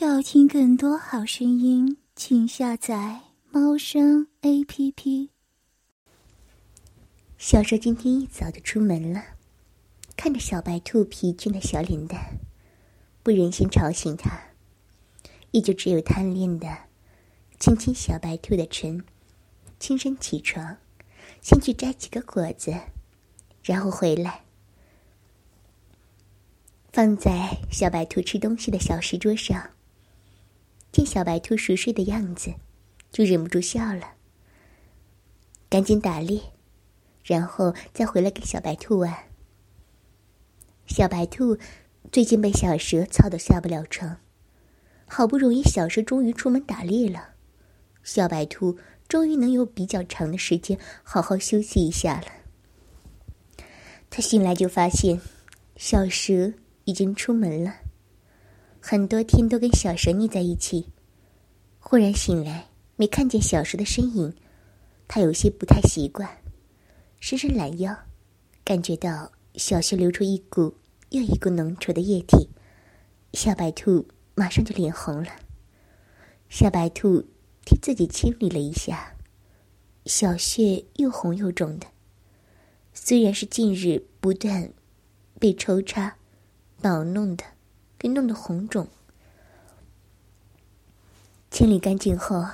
要听更多好声音，请下载猫声 A P P。小蛇今天一早就出门了，看着小白兔疲倦的小脸蛋，不忍心吵醒它，也就只有贪恋的亲亲小白兔的唇，轻声起床，先去摘几个果子，然后回来。放在小白兔吃东西的小石桌上，见小白兔熟睡的样子，就忍不住笑了。赶紧打猎，然后再回来给小白兔玩。小白兔最近被小蛇操得下不了床，好不容易小蛇终于出门打猎了，小白兔终于能有比较长的时间好好休息一下了。他醒来就发现，小蛇。已经出门了，很多天都跟小蛇腻在一起。忽然醒来，没看见小蛇的身影，他有些不太习惯，伸伸懒腰，感觉到小穴流出一股又一股浓稠的液体，小白兔马上就脸红了。小白兔替自己清理了一下，小穴又红又肿的，虽然是近日不断被抽插。捣弄的，给弄得红肿。清理干净后，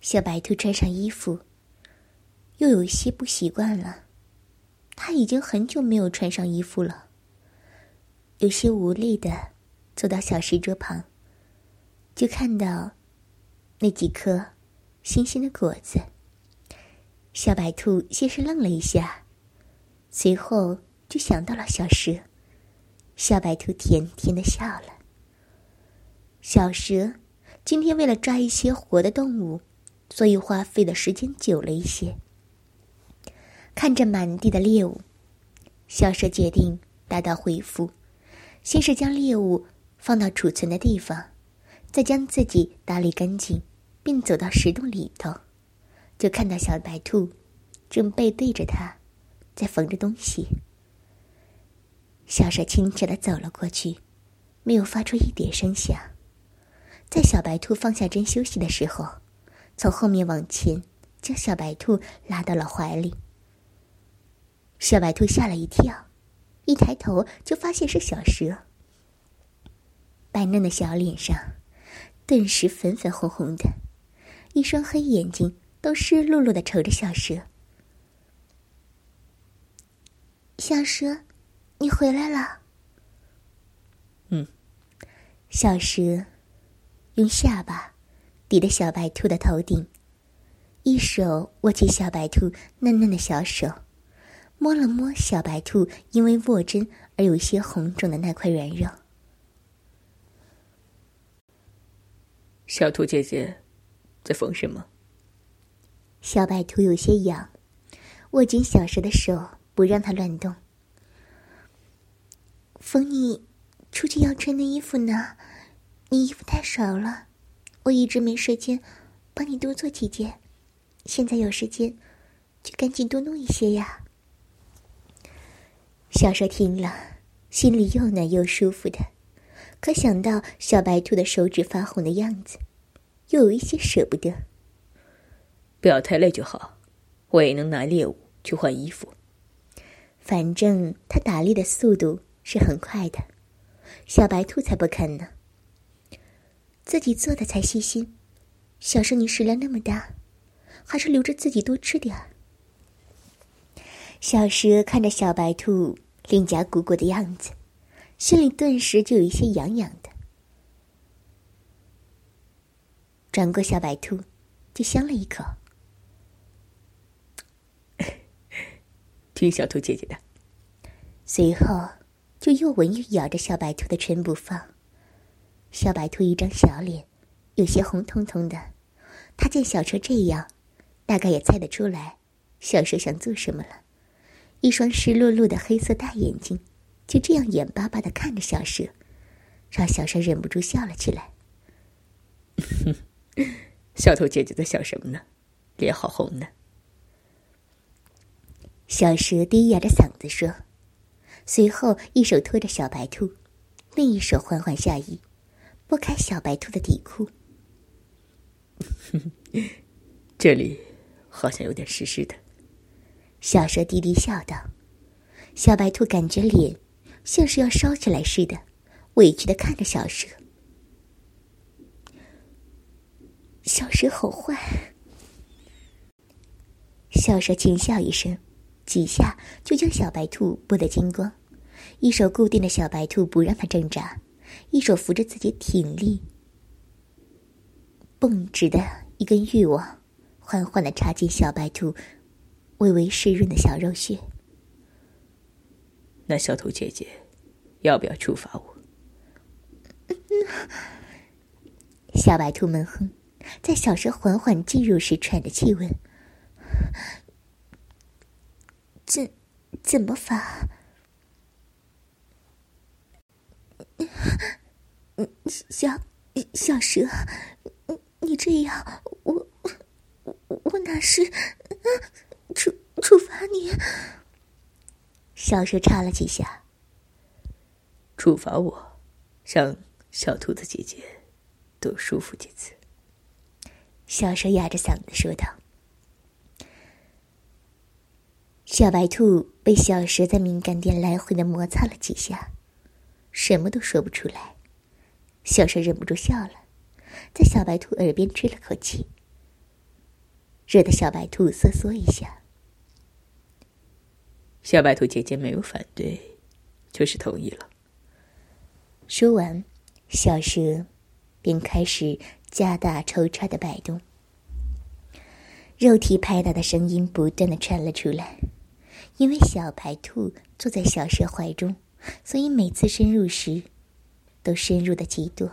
小白兔穿上衣服，又有些不习惯了。他已经很久没有穿上衣服了，有些无力的走到小石桌旁，就看到那几颗新鲜的果子。小白兔先是愣了一下，随后就想到了小蛇。小白兔甜甜的笑了。小蛇今天为了抓一些活的动物，所以花费的时间久了一些。看着满地的猎物，小蛇决定打道回府，先是将猎物放到储存的地方，再将自己打理干净，并走到石洞里头，就看到小白兔正背对着他，在缝着东西。小蛇轻巧的走了过去，没有发出一点声响。在小白兔放下针休息的时候，从后面往前将小白兔拉到了怀里。小白兔吓了一跳，一抬头就发现是小蛇。白嫩的小脸上，顿时粉粉红红的，一双黑眼睛都湿漉漉的瞅着小蛇。小蛇。你回来了。嗯，小蛇用下巴抵着小白兔的头顶，一手握起小白兔嫩嫩的小手，摸了摸小白兔因为握针而有些红肿的那块软肉。小兔姐姐在缝什么？小白兔有些痒，握紧小蛇的手，不让它乱动。缝你出去要穿的衣服呢，你衣服太少了，我一直没时间帮你多做几件，现在有时间，就赶紧多弄一些呀。小蛇听了，心里又暖又舒服的，可想到小白兔的手指发红的样子，又有一些舍不得。不要太累就好，我也能拿猎物去换衣服。反正他打猎的速度。是很快的，小白兔才不肯呢。自己做的才细心。小蛇，你食量那么大，还是留着自己多吃点儿。小蛇看着小白兔脸颊鼓鼓的样子，心里顿时就有一些痒痒的。转过小白兔，就香了一口。听小兔姐姐的。随后。就又闻又咬着小白兔的唇不放，小白兔一张小脸，有些红彤彤的。他见小蛇这样，大概也猜得出来，小蛇想做什么了。一双湿漉漉的黑色大眼睛，就这样眼巴巴的看着小蛇，让小蛇忍不住笑了起来。小兔姐姐在想什么呢？脸好红呢。小蛇低哑着嗓子说。随后，一手托着小白兔，另一手缓缓下移，拨开小白兔的底裤。这里好像有点湿湿的。小蛇低低笑道：“小白兔感觉脸像是要烧起来似的，委屈的看着小蛇。小蛇好坏。”小蛇轻笑一声，几下就将小白兔拨得精光，一手固定着小白兔不让它挣扎，一手扶着自己挺立、绷直的一根欲网，缓缓的插进小白兔微微湿润的小肉穴。那小兔姐姐，要不要处罚我？小白兔闷哼，在小蛇缓缓进入时喘着气问。怎怎么罚？小小蛇，你这样，我我哪是处处罚你？小蛇插了几下，处罚我，让小兔子姐姐多舒服几次。小蛇哑着嗓子说道。小白兔被小蛇在敏感点来回的摩擦了几下，什么都说不出来。小蛇忍不住笑了，在小白兔耳边吹了口气，惹得小白兔瑟缩一下。小白兔姐姐没有反对，就是同意了。说完，小蛇便开始加大抽插的摆动，肉体拍打的声音不断的传了出来。因为小白兔坐在小蛇怀中，所以每次深入时，都深入的极多，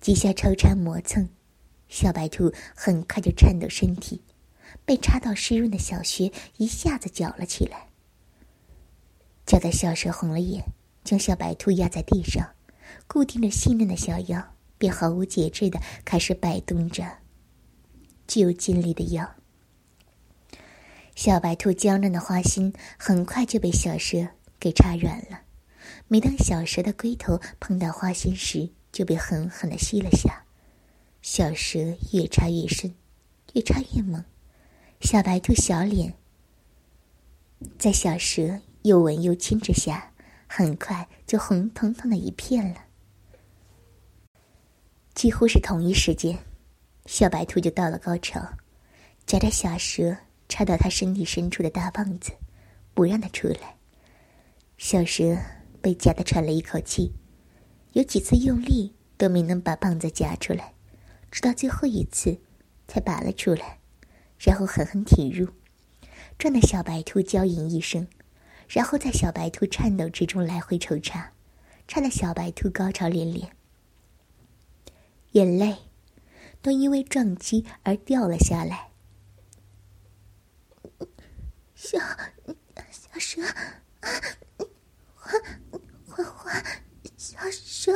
几下抽插磨蹭，小白兔很快就颤抖身体，被插到湿润的小穴一下子绞了起来，绞得小蛇红了眼，将小白兔压在地上，固定着细嫩的小腰，便毫无节制的开始摆动着具有劲力的腰。小白兔娇嫩的花心很快就被小蛇给插软了。每当小蛇的龟头碰到花心时，就被狠狠的吸了下。小蛇越插越深，越插越猛。小白兔小脸在小蛇又吻又亲之下，很快就红彤彤的一片了。几乎是同一时间，小白兔就到了高潮，夹着小蛇。插到他身体深处的大棒子，不让他出来。小蛇被夹得喘了一口气，有几次用力都没能把棒子夹出来，直到最后一次才拔了出来，然后狠狠挺入，撞得小白兔娇吟一声，然后在小白兔颤抖之中来回抽插，插得小白兔高潮连连，眼泪都因为撞击而掉了下来。小小蛇，花花花，小蛇，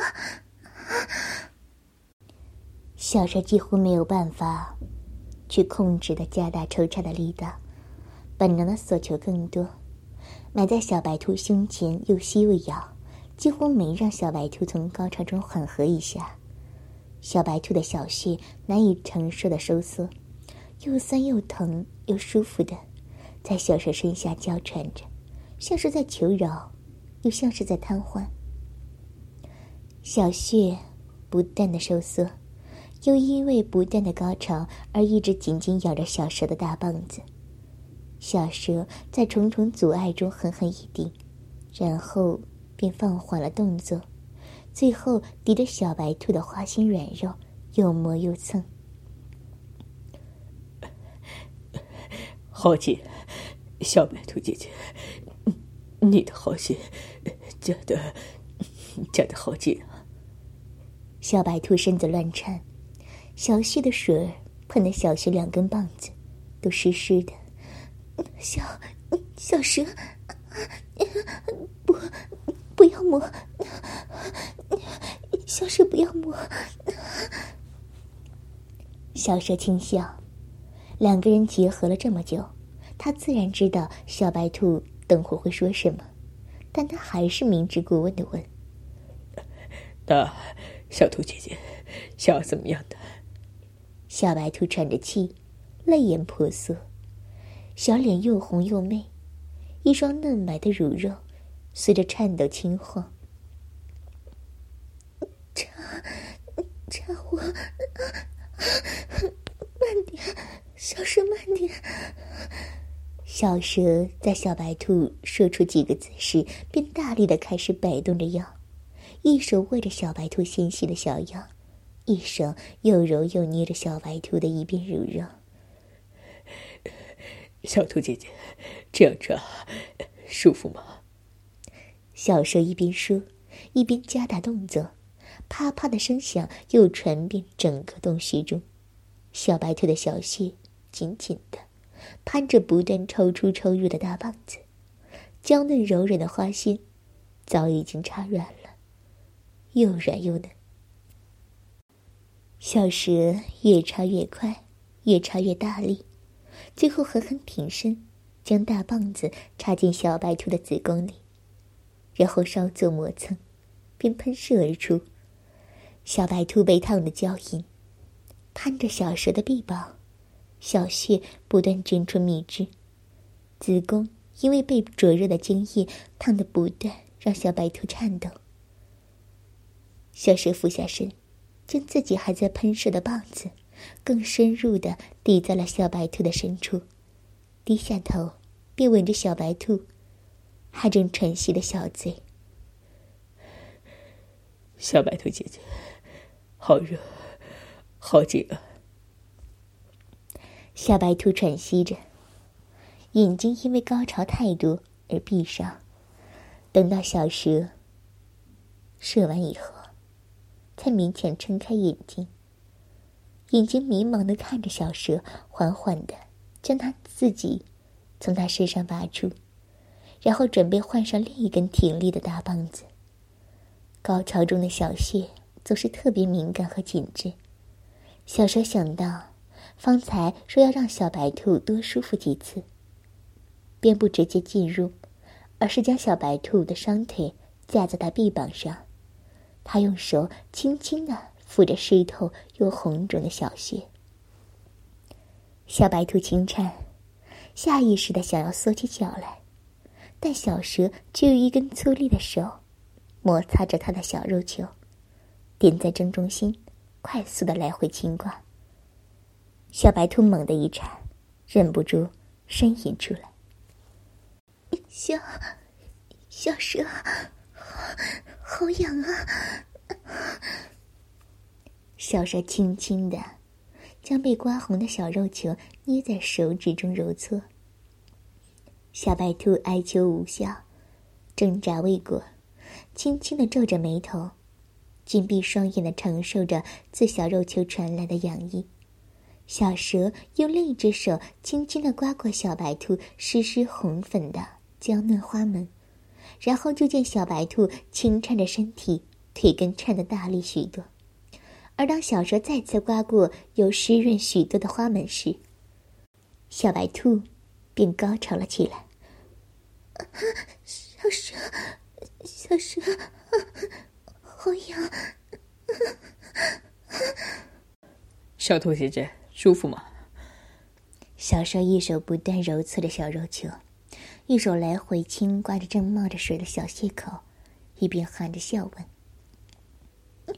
小蛇几乎没有办法去控制的加大抽插的力道，本能的索求更多，埋在小白兔胸前又吸又咬，几乎没让小白兔从高潮中缓和一下。小白兔的小穴难以承受的收缩，又酸又疼又舒服的。在小蛇身下娇喘着，像是在求饶，又像是在瘫痪。小穴不断的收缩，又因为不断的高潮而一直紧紧咬着小蛇的大棒子。小蛇在重重阻碍中狠狠一顶，然后便放缓了动作，最后抵着小白兔的花心软肉，又磨又蹭。好紧。小白兔姐姐，你的好心夹的夹的好紧啊！小白兔身子乱颤，小溪的水喷的小溪两根棒子都湿湿的。小小蛇，不不要摸，小蛇不要摸。小蛇轻笑，两个人结合了这么久。他自然知道小白兔等会会说什么，但他还是明知故问的问：“那小兔姐姐，想要怎么样的？小白兔喘着气，泪眼婆娑，小脸又红又媚，一双嫩白的乳肉随着颤抖轻晃。插，插我，慢点，小声慢点。小蛇在小白兔说出几个字时，便大力的开始摆动着腰，一手握着小白兔纤细的小腰，一手又揉又捏着小白兔的一边乳肉。小兔姐姐，这样抓舒服吗？小蛇一边说，一边加大动作，啪啪的声响又传遍整个洞穴中，小白兔的小穴紧紧的。攀着不断抽出抽入的大棒子，娇嫩柔软的花心早已经插软了，又软又嫩。小蛇越插越快，越插越大力，最后狠狠挺身，将大棒子插进小白兔的子宫里，然后稍作磨蹭，便喷射而出。小白兔被烫得娇吟，攀着小蛇的臂膀。小穴不断卷出蜜汁，子宫因为被灼热的精液烫得不断，让小白兔颤抖。小蛇俯下身，将自己还在喷射的棒子更深入的抵在了小白兔的深处，低下头，便吻着小白兔还正喘息的小嘴。小白兔姐姐，好热，好紧啊！小白兔喘息着，眼睛因为高潮太多而闭上。等到小蛇射完以后，才勉强睁开眼睛。眼睛迷茫的看着小蛇，缓缓的将它自己从它身上拔出，然后准备换上另一根挺立的大棒子。高潮中的小穴总是特别敏感和紧致。小蛇想到。方才说要让小白兔多舒服几次，便不直接进入，而是将小白兔的双腿架在他臂膀上，他用手轻轻的抚着湿透又红肿的小穴。小白兔轻颤，下意识的想要缩起脚来，但小蛇却用一根粗利的手，摩擦着他的小肉球，点在正中心，快速的来回轻刮。小白兔猛地一颤，忍不住呻吟出来：“小，小蛇，好，好痒啊！”小蛇轻轻的将被刮红的小肉球捏在手指中揉搓。小白兔哀求无效，挣扎未果，轻轻的皱着眉头，紧闭双眼的承受着自小肉球传来的痒意。小蛇用另一只手轻轻的刮过小白兔湿湿红粉的娇嫩花门，然后就见小白兔轻颤着身体，腿根颤得大力许多。而当小蛇再次刮过又湿润许多的花门时，小白兔便高潮了起来。小蛇，小蛇，好痒！小兔姐姐。舒服吗？小蛇一手不断揉搓着小肉球，一手来回轻刮着正冒着水的小细口，一边含着笑问：“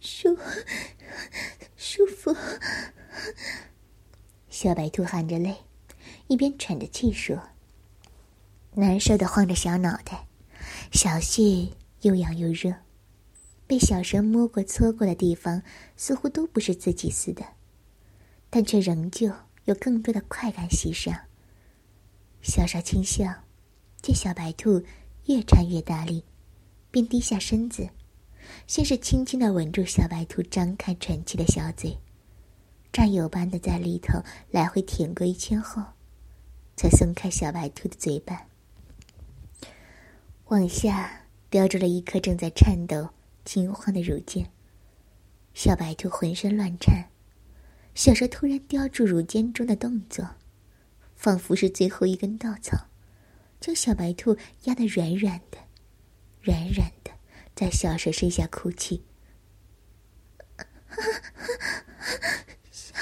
舒舒服。”小白兔含着泪，一边喘着气说：“难受的晃着小脑袋，小穴又痒又热。”被小蛇摸过、搓过的地方，似乎都不是自己似的，但却仍旧有更多的快感袭上。小蛇轻笑，见小白兔越缠越大力，便低下身子，先是轻轻的吻住小白兔张开喘气的小嘴，战友般的在里头来回舔过一圈后，才松开小白兔的嘴巴，往下叼住了一颗正在颤抖。惊慌的乳尖，小白兔浑身乱颤，小蛇突然叼住乳尖中的动作，仿佛是最后一根稻草，将小白兔压得软软的，软软的，在小蛇身下哭泣。小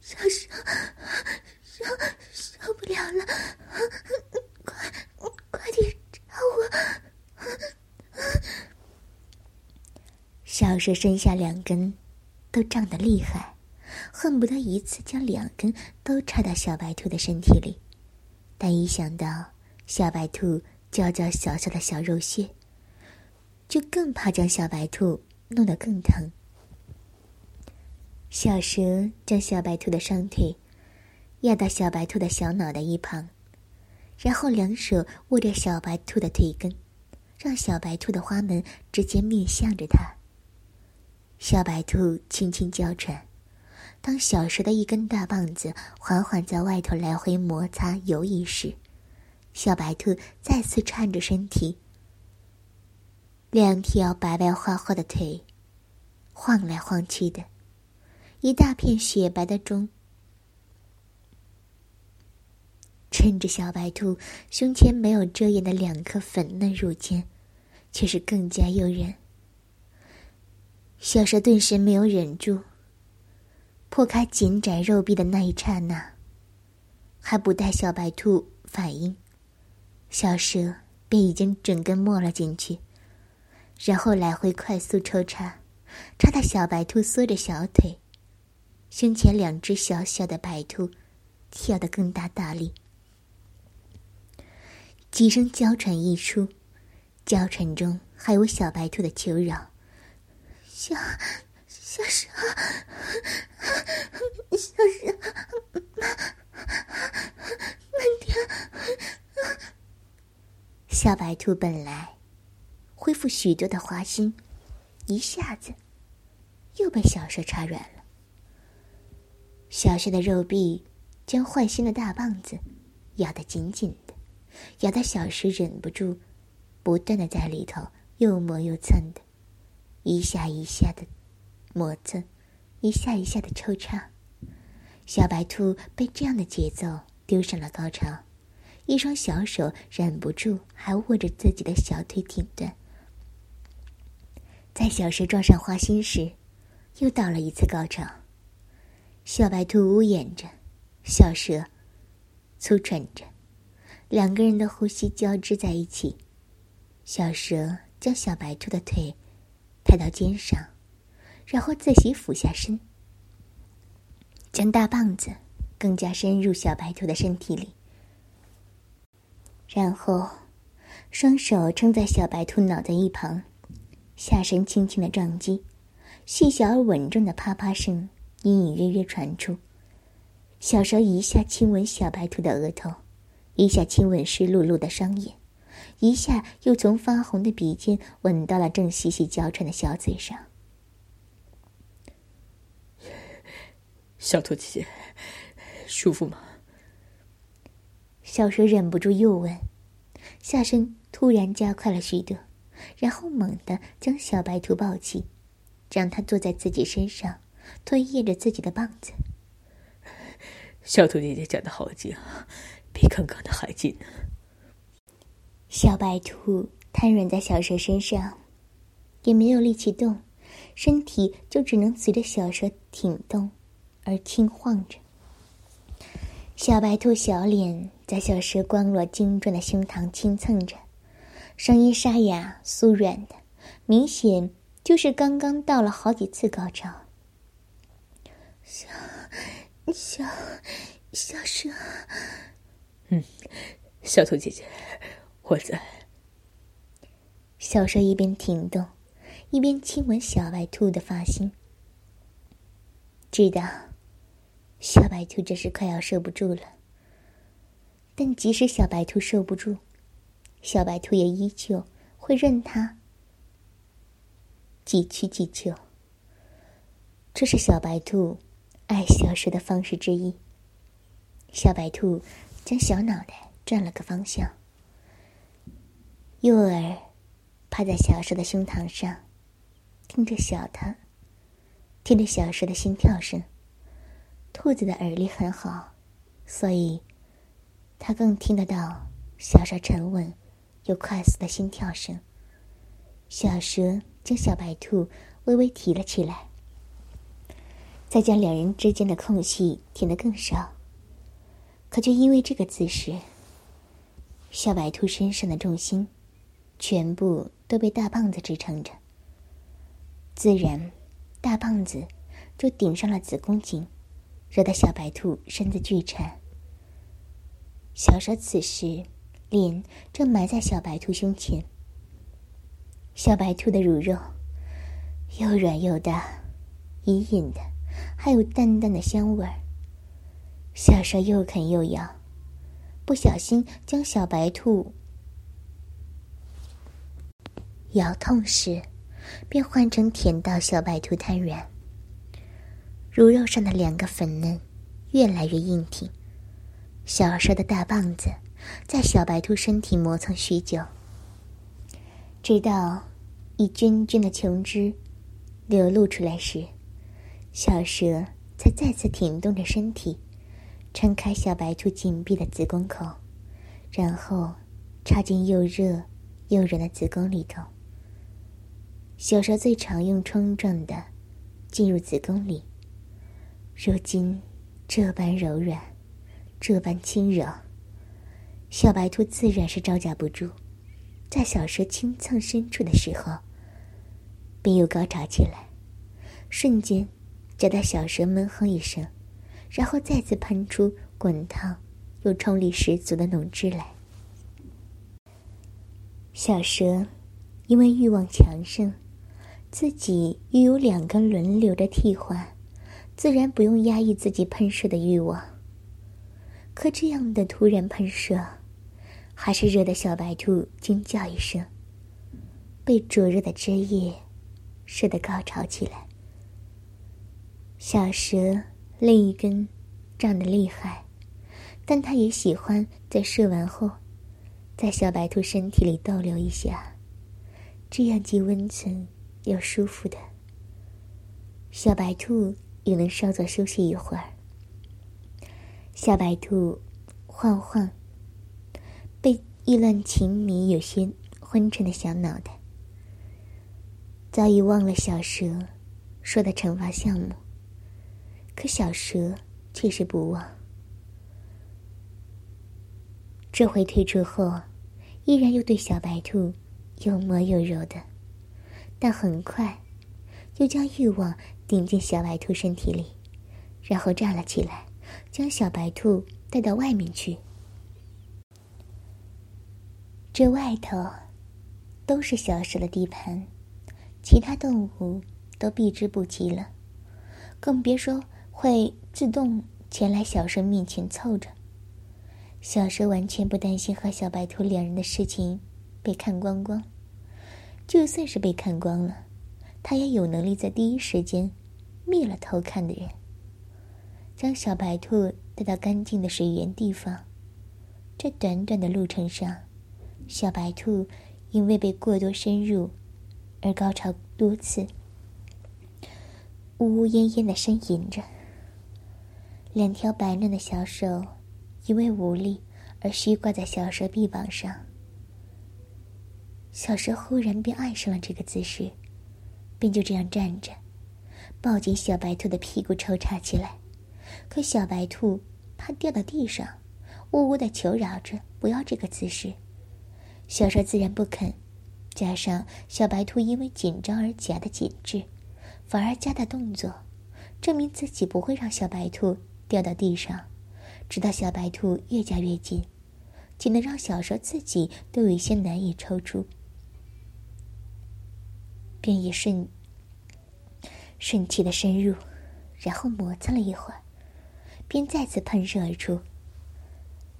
小蛇，受受不了了，快快点找我！小蛇身下两根都胀得厉害，恨不得一次将两根都插到小白兔的身体里，但一想到小白兔娇娇小小的小肉穴，就更怕将小白兔弄得更疼。小蛇将小白兔的双腿压到小白兔的小脑袋一旁，然后两手握着小白兔的腿根，让小白兔的花门直接面向着它。小白兔轻轻娇喘，当小蛇的一根大棒子缓缓在外头来回摩擦游移时，小白兔再次颤着身体，两条白白花花的腿晃来晃去的。一大片雪白的钟，衬着小白兔胸前没有遮掩的两颗粉嫩乳尖，却是更加诱人。小蛇顿时没有忍住，破开紧窄肉壁的那一刹那，还不待小白兔反应，小蛇便已经整根没了进去，然后来回快速抽插，插到小白兔缩着小腿。胸前两只小小的白兔，跳得更大大力。几声娇喘一出，娇喘中还有小白兔的求饶：“小小蛇，小蛇，慢慢点。”小白兔本来恢复许多的花心，一下子又被小蛇插软了。小蛇的肉臂将坏心的大棒子咬得紧紧的，咬得小蛇忍不住不断的在里头又磨又蹭的，一下一下的磨蹭，一下一下的抽插。小白兔被这样的节奏丢上了高潮，一双小手忍不住还握着自己的小腿挺断。在小蛇撞上花心时，又到了一次高潮。小白兔呜咽着，小蛇粗喘着，两个人的呼吸交织在一起。小蛇将小白兔的腿抬到肩上，然后自己俯下身，将大棒子更加深入小白兔的身体里，然后双手撑在小白兔脑袋一旁，下身轻轻的撞击，细小而稳重的啪啪声。隐隐约约传出，小蛇一下亲吻小白兔的额头，一下亲吻湿漉漉的双眼，一下又从发红的鼻尖吻到了正细细娇喘的小嘴上。小兔姐姐，舒服吗？小蛇忍不住又问，下身突然加快了许多，然后猛地将小白兔抱起，让它坐在自己身上。推曳着自己的棒子，小兔姐姐讲的好紧啊，比刚刚的还紧呢。小白兔瘫软在小蛇身上，也没有力气动，身体就只能随着小蛇挺动而轻晃着。小白兔小脸在小蛇光裸精壮的胸膛轻蹭着，声音沙哑酥软的，明显就是刚刚到了好几次高潮。小小小蛇，嗯，小兔姐姐，我在。小蛇一边挺动，一边亲吻小白兔的发心，知道小白兔这是快要受不住了。但即使小白兔受不住，小白兔也依旧会任它几曲几求。这是小白兔。爱小蛇的方式之一。小白兔将小脑袋转了个方向，右耳趴在小蛇的胸膛上，听着小的，听着小蛇的心跳声。兔子的耳力很好，所以它更听得到小蛇沉稳又快速的心跳声。小蛇将小白兔微微提了起来，再将两人之间的空隙填得更少。可就因为这个姿势，小白兔身上的重心全部都被大棒子支撑着，自然大棒子就顶上了子宫颈，惹得小白兔身子剧颤。小蛇此时脸正埋在小白兔胸前，小白兔的乳肉又软又大，隐隐的还有淡淡的香味儿。小蛇又啃又咬，不小心将小白兔咬痛时，便换成舔到小白兔瘫软。乳肉上的两个粉嫩越来越硬挺，小蛇的大棒子在小白兔身体磨蹭许久，直到一涓涓的琼汁流露出来时，小蛇才再次挺动着身体。撑开小白兔紧闭的子宫口，然后插进又热又软的子宫里头。小蛇最常用冲撞的进入子宫里，如今这般柔软，这般轻柔，小白兔自然是招架不住。在小蛇轻蹭深处的时候，便又高潮起来，瞬间夹得小蛇闷哼一声。然后再次喷出滚烫又冲力十足的浓汁来。小蛇因为欲望强盛，自己又有两个轮流的替换，自然不用压抑自己喷射的欲望。可这样的突然喷射，还是惹得小白兔惊叫一声，被灼热的汁液射得高潮起来。小蛇。另一根胀得厉害，但它也喜欢在射完后，在小白兔身体里逗留一下，这样既温存又舒服的。小白兔也能稍作休息一会儿。小白兔晃晃被意乱情迷、有些昏沉的小脑袋，早已忘了小蛇说的惩罚项目。可小蛇却是不忘。这回退出后，依然又对小白兔又摸又揉的，但很快又将欲望顶进小白兔身体里，然后站了起来，将小白兔带到外面去。这外头都是小蛇的地盘，其他动物都避之不及了，更别说。会自动前来小蛇面前凑着。小蛇完全不担心和小白兔两人的事情被看光光，就算是被看光了，他也有能力在第一时间灭了偷看的人，将小白兔带到干净的水源地方。这短短的路程上，小白兔因为被过多深入而高潮多次，呜呜咽咽的呻吟着。两条白嫩的小手，因为无力而虚挂在小蛇臂膀上。小蛇忽然便爱上了这个姿势，便就这样站着，抱紧小白兔的屁股抽插起来。可小白兔怕掉到地上，呜呜的求饶着不要这个姿势。小蛇自然不肯，加上小白兔因为紧张而夹的紧致，反而加大动作，证明自己不会让小白兔。掉到地上，直到小白兔越夹越紧，紧得让小蛇自己都有一些难以抽出，便也顺顺气的深入，然后磨蹭了一会儿，便再次喷射而出。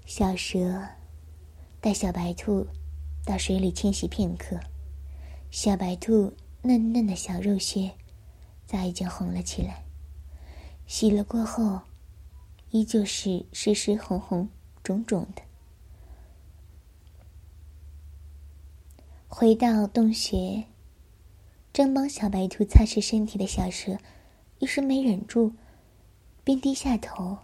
小蛇带小白兔到水里清洗片刻，小白兔嫩嫩的小肉穴早已经红了起来，洗了过后。依旧是湿湿红红肿肿的。回到洞穴，正帮小白兔擦拭身体的小蛇，一时没忍住，便低下头，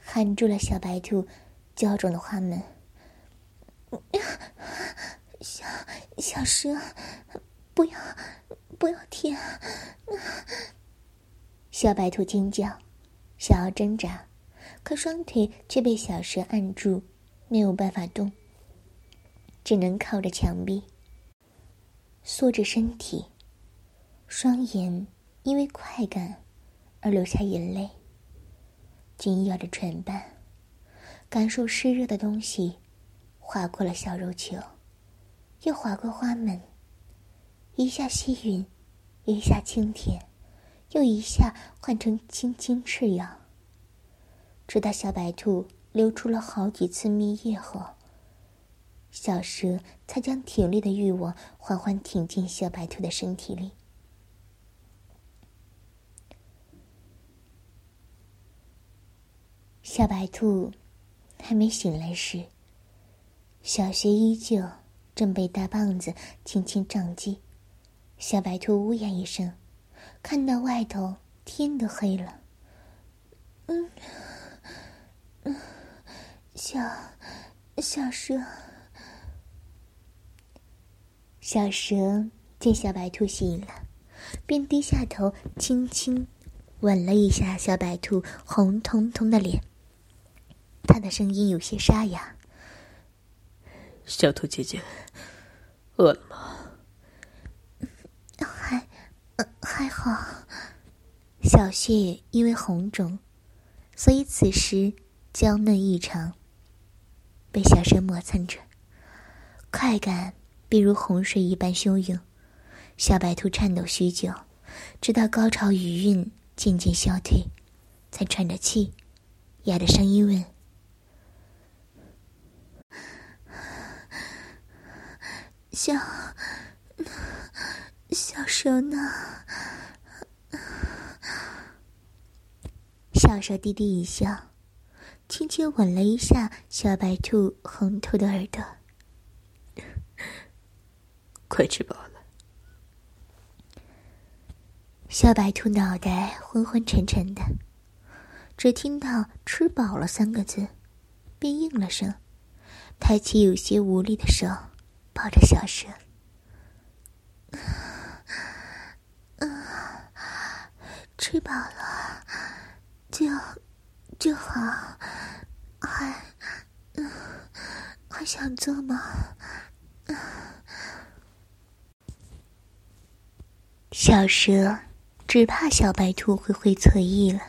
含住了小白兔娇肿的花门。小小蛇，不要，不要舔！小白兔尖叫，想要挣扎，可双腿却被小蛇按住，没有办法动，只能靠着墙壁，缩着身体，双眼因为快感而流下眼泪，紧咬着唇瓣，感受湿热的东西划过了小肉球，又划过花门。一下吸吮，一下轻舔，又一下换成轻轻赤咬。直到小白兔流出了好几次蜜液后，小蛇才将挺立的欲望缓缓挺进小白兔的身体里。小白兔还没醒来时，小穴依旧正被大棒子轻轻撞击。小白兔呜咽一声，看到外头天都黑了。嗯，嗯，小小蛇，小蛇见小白兔醒了，便低下头轻轻吻了一下小白兔红彤彤的脸。他的声音有些沙哑：“小兔姐姐，饿了吗？”还还好，小穴因为红肿，所以此时娇嫩异常。被小蛇磨蹭着，快感便如洪水一般汹涌。小白兔颤抖许久，直到高潮余韵渐渐消退，才喘着气，哑着声音问：“小小蛇呢？”小蛇低低一笑，轻轻吻了一下小白兔红透的耳朵。快吃饱了。小白兔脑袋昏昏沉沉的，只听到“吃饱了”三个字，便应了声，抬起有些无力的手，抱着小蛇。嗯吃饱了，就就好，还嗯还想做吗？小蛇只怕小白兔会会错意了，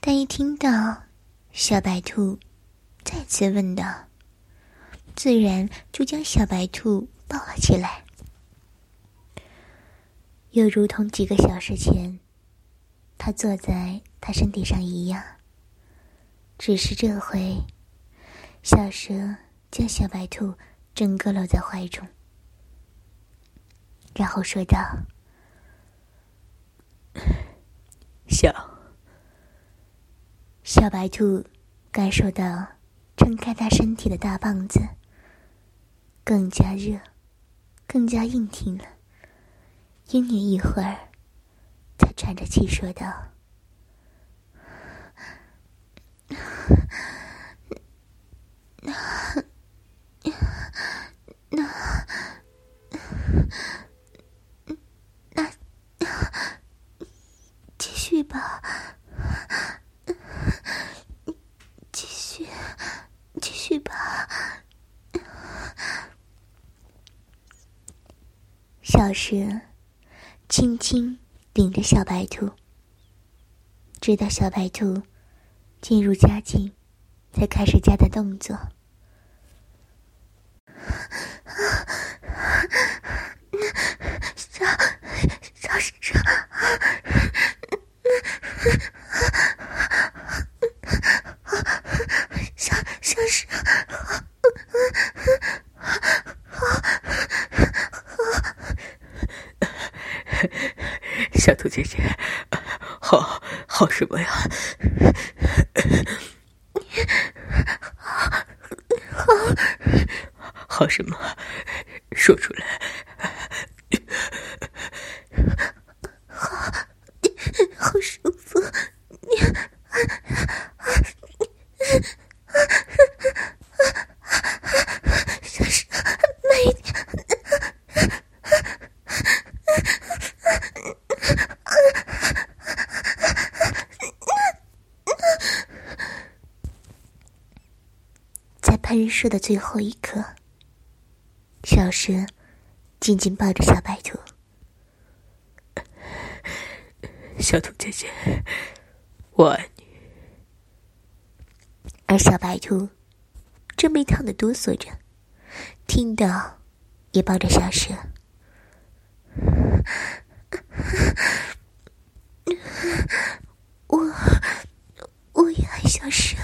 但一听到小白兔再次问道，自然就将小白兔抱了起来。又如同几个小时前，他坐在他身体上一样。只是这回，小蛇将小白兔整个搂在怀中，然后说道：“小小白兔感受到撑开他身体的大棒子更加热，更加硬挺了。”氤氲一会儿，才喘着气说道：“ 那那那那继续吧，继续继续吧。”老师。轻轻顶着小白兔，直到小白兔进入佳境，才开始加的动作。小小，小小蛇。小兔姐姐，好好什么呀？好，好什么？说出来。好，好舒服。小蛇，慢一点。的最后一刻，小蛇紧紧抱着小白兔。小兔姐姐，我爱你。而小白兔正被烫的哆嗦着，听到也抱着小蛇。我我也爱小蛇。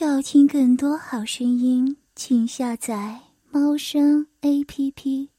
要听多好声音，请下载猫声 A P P。